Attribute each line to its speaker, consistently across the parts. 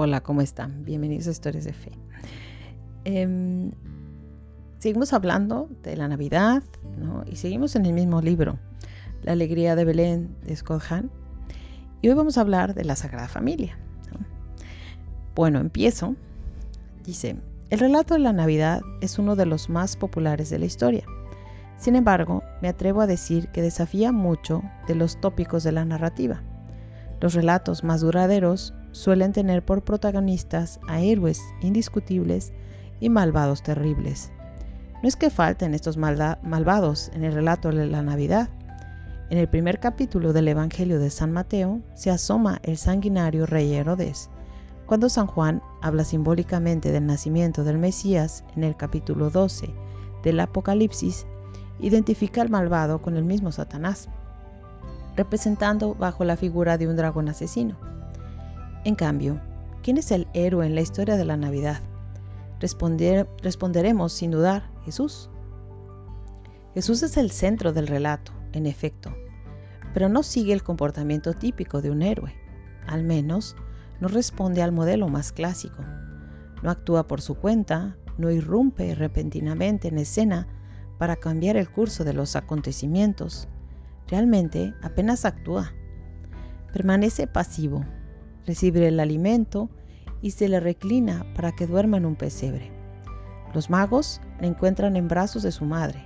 Speaker 1: Hola, ¿cómo están? Bienvenidos a Historias de Fe. Em, seguimos hablando de la Navidad ¿no? y seguimos en el mismo libro, La Alegría de Belén de Scott Hahn. Y hoy vamos a hablar de la Sagrada Familia. Bueno, empiezo. Dice, el relato de la Navidad es uno de los más populares de la historia. Sin embargo, me atrevo a decir que desafía mucho de los tópicos de la narrativa. Los relatos más duraderos suelen tener por protagonistas a héroes indiscutibles y malvados terribles. No es que falten estos malvados en el relato de la Navidad. En el primer capítulo del Evangelio de San Mateo se asoma el sanguinario rey Herodes. Cuando San Juan habla simbólicamente del nacimiento del Mesías en el capítulo 12 del Apocalipsis, identifica al malvado con el mismo Satanás, representando bajo la figura de un dragón asesino. En cambio, ¿quién es el héroe en la historia de la Navidad? responderemos sin dudar, Jesús. Jesús es el centro del relato, en efecto, pero no sigue el comportamiento típico de un héroe. Al menos, no responde al modelo más clásico. No actúa por su cuenta, no irrumpe repentinamente en escena para cambiar el curso de los acontecimientos. Realmente apenas actúa. Permanece pasivo, recibe el alimento y se le reclina para que duerma en un pesebre. Los magos le encuentran en brazos de su madre.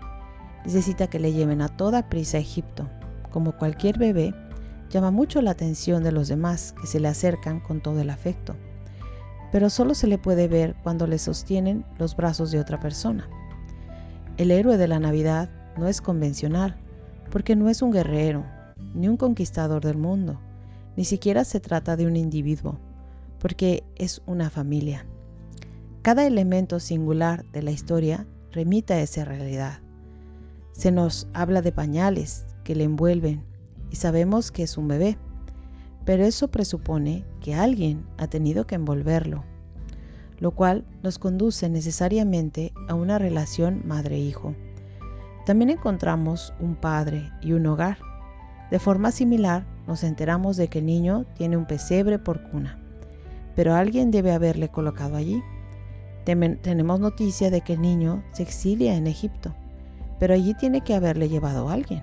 Speaker 1: Necesita que le lleven a toda prisa a Egipto. Como cualquier bebé, llama mucho la atención de los demás que se le acercan con todo el afecto. Pero solo se le puede ver cuando le sostienen los brazos de otra persona. El héroe de la Navidad no es convencional, porque no es un guerrero, ni un conquistador del mundo ni siquiera se trata de un individuo, porque es una familia. Cada elemento singular de la historia remite a esa realidad. Se nos habla de pañales que le envuelven y sabemos que es un bebé, pero eso presupone que alguien ha tenido que envolverlo, lo cual nos conduce necesariamente a una relación madre-hijo. También encontramos un padre y un hogar. De forma similar, nos enteramos de que el niño tiene un pesebre por cuna, pero alguien debe haberle colocado allí. tenemos noticia de que el niño se exilia en Egipto, pero allí tiene que haberle llevado a alguien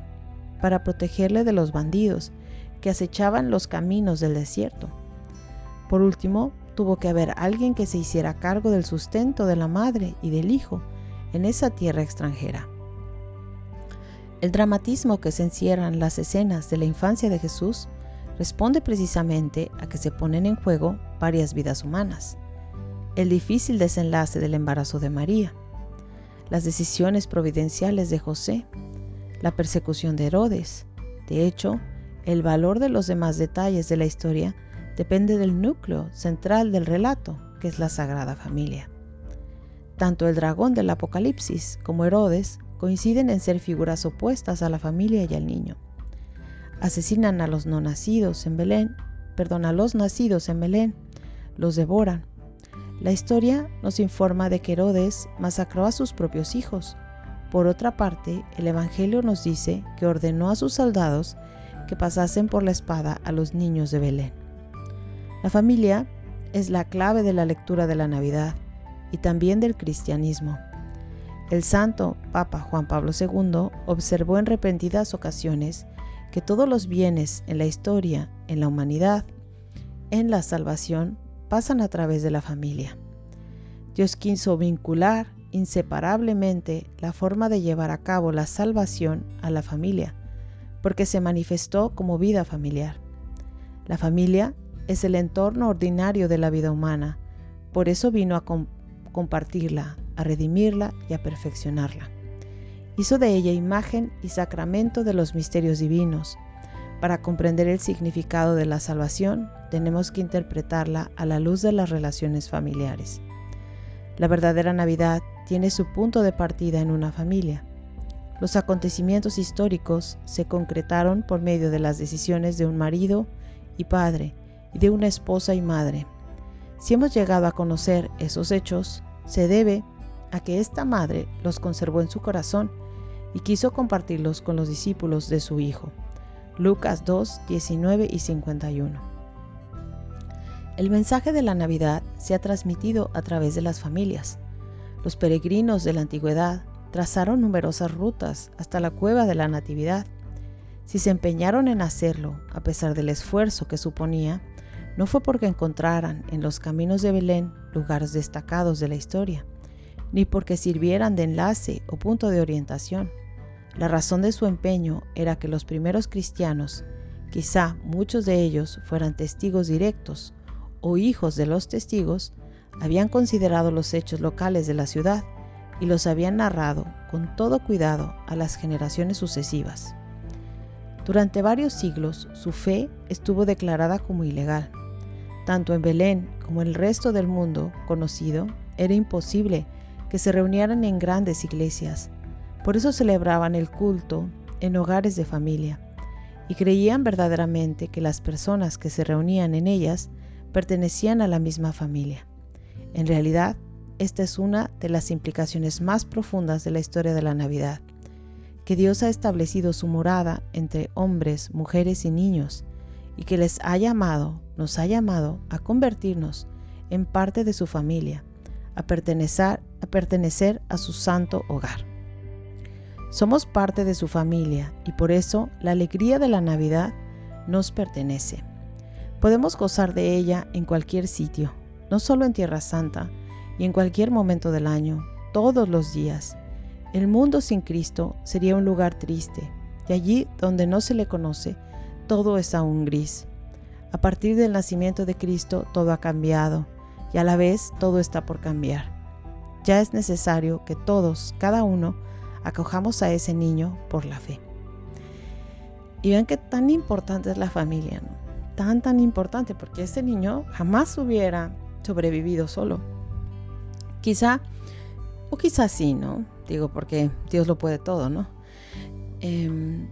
Speaker 1: para protegerle de los bandidos que acechaban los caminos del desierto. Por último, tuvo que haber alguien que se hiciera cargo del sustento de la madre y del hijo en esa tierra extranjera. El dramatismo que se encierra en las escenas de la infancia de Jesús responde precisamente a que se ponen en juego varias vidas humanas. El difícil desenlace del embarazo de María, las decisiones providenciales de José, la persecución de Herodes. De hecho, el valor de los demás detalles de la historia depende del núcleo central del relato, que es la Sagrada Familia. Tanto el dragón del Apocalipsis como Herodes coinciden en ser figuras opuestas a la familia y al niño. Asesinan a los no nacidos en Belén, perdón, a los nacidos en Belén, los devoran. La historia nos informa de que Herodes masacró a sus propios hijos. Por otra parte, el Evangelio nos dice que ordenó a sus soldados que pasasen por la espada a los niños de Belén. La familia es la clave de la lectura de la Navidad y también del cristianismo. El santo Papa Juan Pablo II observó en repentidas ocasiones que todos los bienes en la historia, en la humanidad, en la salvación, pasan a través de la familia. Dios quiso vincular inseparablemente la forma de llevar a cabo la salvación a la familia, porque se manifestó como vida familiar. La familia es el entorno ordinario de la vida humana, por eso vino a compartirla, a redimirla y a perfeccionarla. Hizo de ella imagen y sacramento de los misterios divinos. Para comprender el significado de la salvación, tenemos que interpretarla a la luz de las relaciones familiares. La verdadera Navidad tiene su punto de partida en una familia. Los acontecimientos históricos se concretaron por medio de las decisiones de un marido y padre y de una esposa y madre. Si hemos llegado a conocer esos hechos, se debe a que esta madre los conservó en su corazón y quiso compartirlos con los discípulos de su Hijo. Lucas 2, 19 y 51. El mensaje de la Navidad se ha transmitido a través de las familias. Los peregrinos de la antigüedad trazaron numerosas rutas hasta la cueva de la Natividad. Si se empeñaron en hacerlo, a pesar del esfuerzo que suponía, no fue porque encontraran en los caminos de Belén lugares destacados de la historia, ni porque sirvieran de enlace o punto de orientación. La razón de su empeño era que los primeros cristianos, quizá muchos de ellos fueran testigos directos o hijos de los testigos, habían considerado los hechos locales de la ciudad y los habían narrado con todo cuidado a las generaciones sucesivas. Durante varios siglos su fe estuvo declarada como ilegal. Tanto en Belén como en el resto del mundo conocido era imposible que se reunieran en grandes iglesias. Por eso celebraban el culto en hogares de familia y creían verdaderamente que las personas que se reunían en ellas pertenecían a la misma familia. En realidad, esta es una de las implicaciones más profundas de la historia de la Navidad, que Dios ha establecido su morada entre hombres, mujeres y niños, y que les ha llamado, nos ha llamado a convertirnos en parte de su familia, a pertenecer, a pertenecer a su santo hogar. Somos parte de su familia y por eso la alegría de la Navidad nos pertenece. Podemos gozar de ella en cualquier sitio, no solo en Tierra Santa, y en cualquier momento del año, todos los días. El mundo sin Cristo sería un lugar triste, y allí donde no se le conoce, todo es aún gris. A partir del nacimiento de Cristo todo ha cambiado, y a la vez todo está por cambiar. Ya es necesario que todos, cada uno, acojamos a ese niño por la fe. Y vean qué tan importante es la familia, tan tan importante, porque ese niño jamás hubiera sobrevivido solo. Quizá, o quizá sí, ¿no? Digo, porque Dios lo puede todo, ¿no? Em,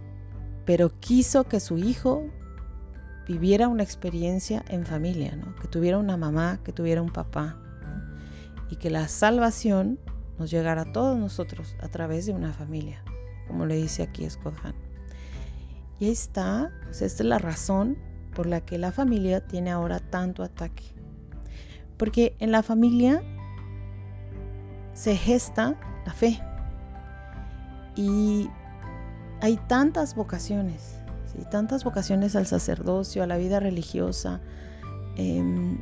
Speaker 1: pero quiso que su hijo viviera una experiencia en familia, ¿no? Que tuviera una mamá, que tuviera un papá. Y que la salvación nos llegara a todos nosotros a través de una familia, como le dice aquí Scott. Y ahí está, esta es la razón por la que la familia tiene ahora tanto ataque. Porque en la familia se gesta la fe. Y hay tantas vocaciones, ¿sí? tantas vocaciones al sacerdocio, a la vida religiosa, em,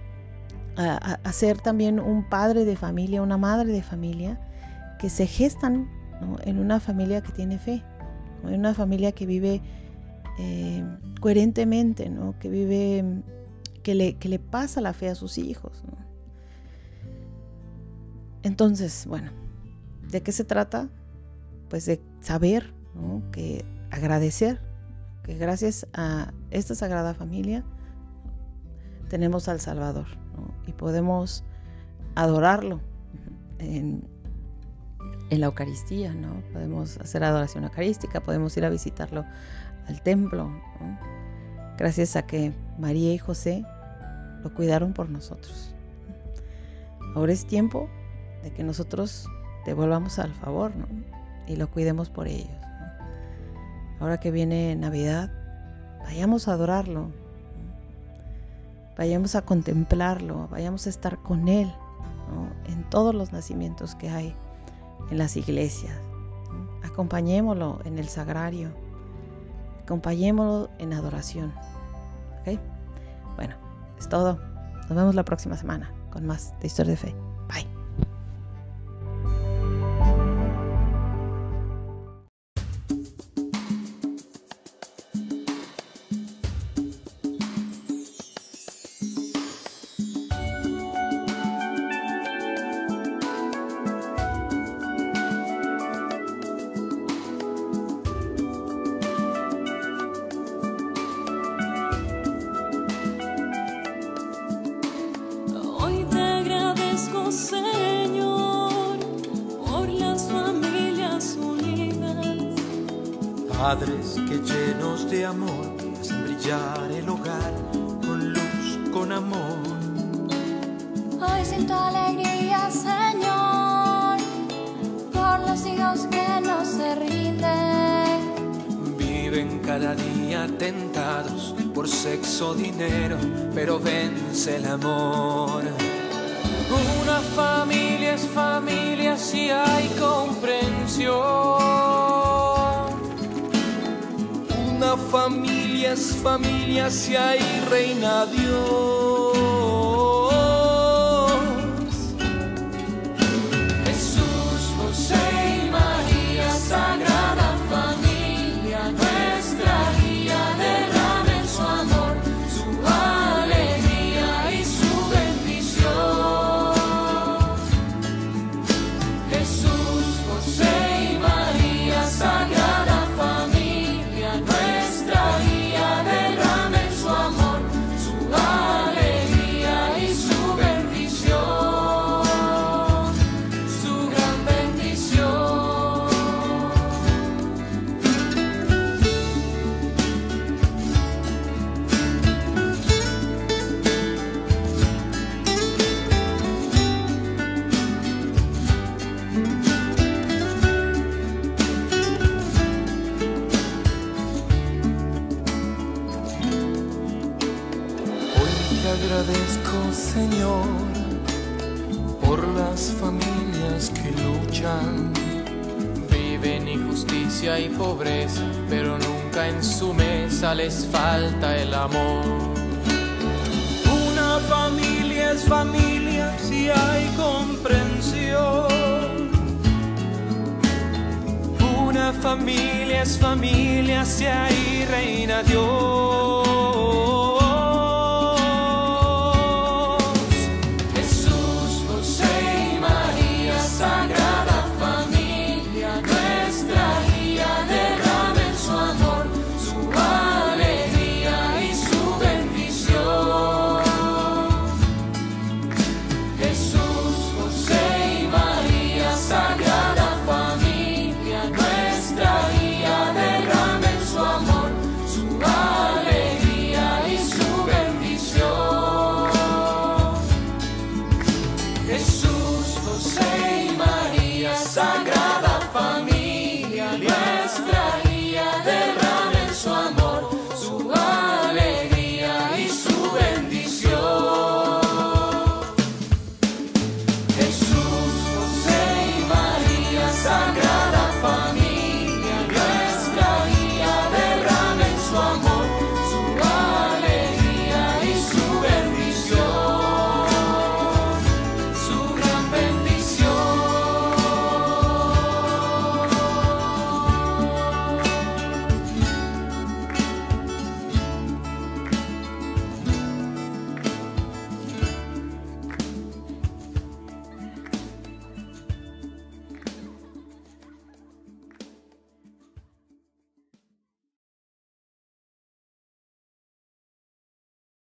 Speaker 1: a, ser también un padre de familia, una madre de familia, que se gestan en una familia que tiene fe, en una familia que vive eh, coherentemente, ¿no? que vive, que le, que le pasa la fe a sus hijos. Entonces, bueno, ¿de qué se trata? Pues de saber, que agradecer, que gracias a esta Sagrada Familia tenemos al Salvador y podemos adorarlo en, la Eucaristía, ¿no? Podemos hacer adoración eucarística, podemos ir a visitarlo al templo, gracias a que María y José lo cuidaron por nosotros. Ahora es tiempo de que nosotros devolvamos al favor y lo cuidemos por ellos. Ahora que viene Navidad, vayamos a adorarlo, vayamos a contemplarlo, vayamos a estar con Él en todos los nacimientos que hay en las iglesias. Acompañémoslo en el sagrario, acompañémoslo en adoración. Bueno, es todo. Nos vemos la próxima semana con más de Historia de Fe.
Speaker 2: Padres que llenos de amor hacen brillar el hogar con luz, con amor.
Speaker 3: Hoy siento alegría, Señor, por los hijos que no se rinden.
Speaker 2: Viven cada día tentados por sexo, dinero, pero vence el amor. Una familia es familia si hay comprensión. Una familia es familia si hay reina Dios. Agradezco, Señor, por las familias que luchan. Viven injusticia y pobreza, pero nunca en su mesa les falta el amor. Una familia es familia si hay comprensión. Una familia es familia si hay reina Dios.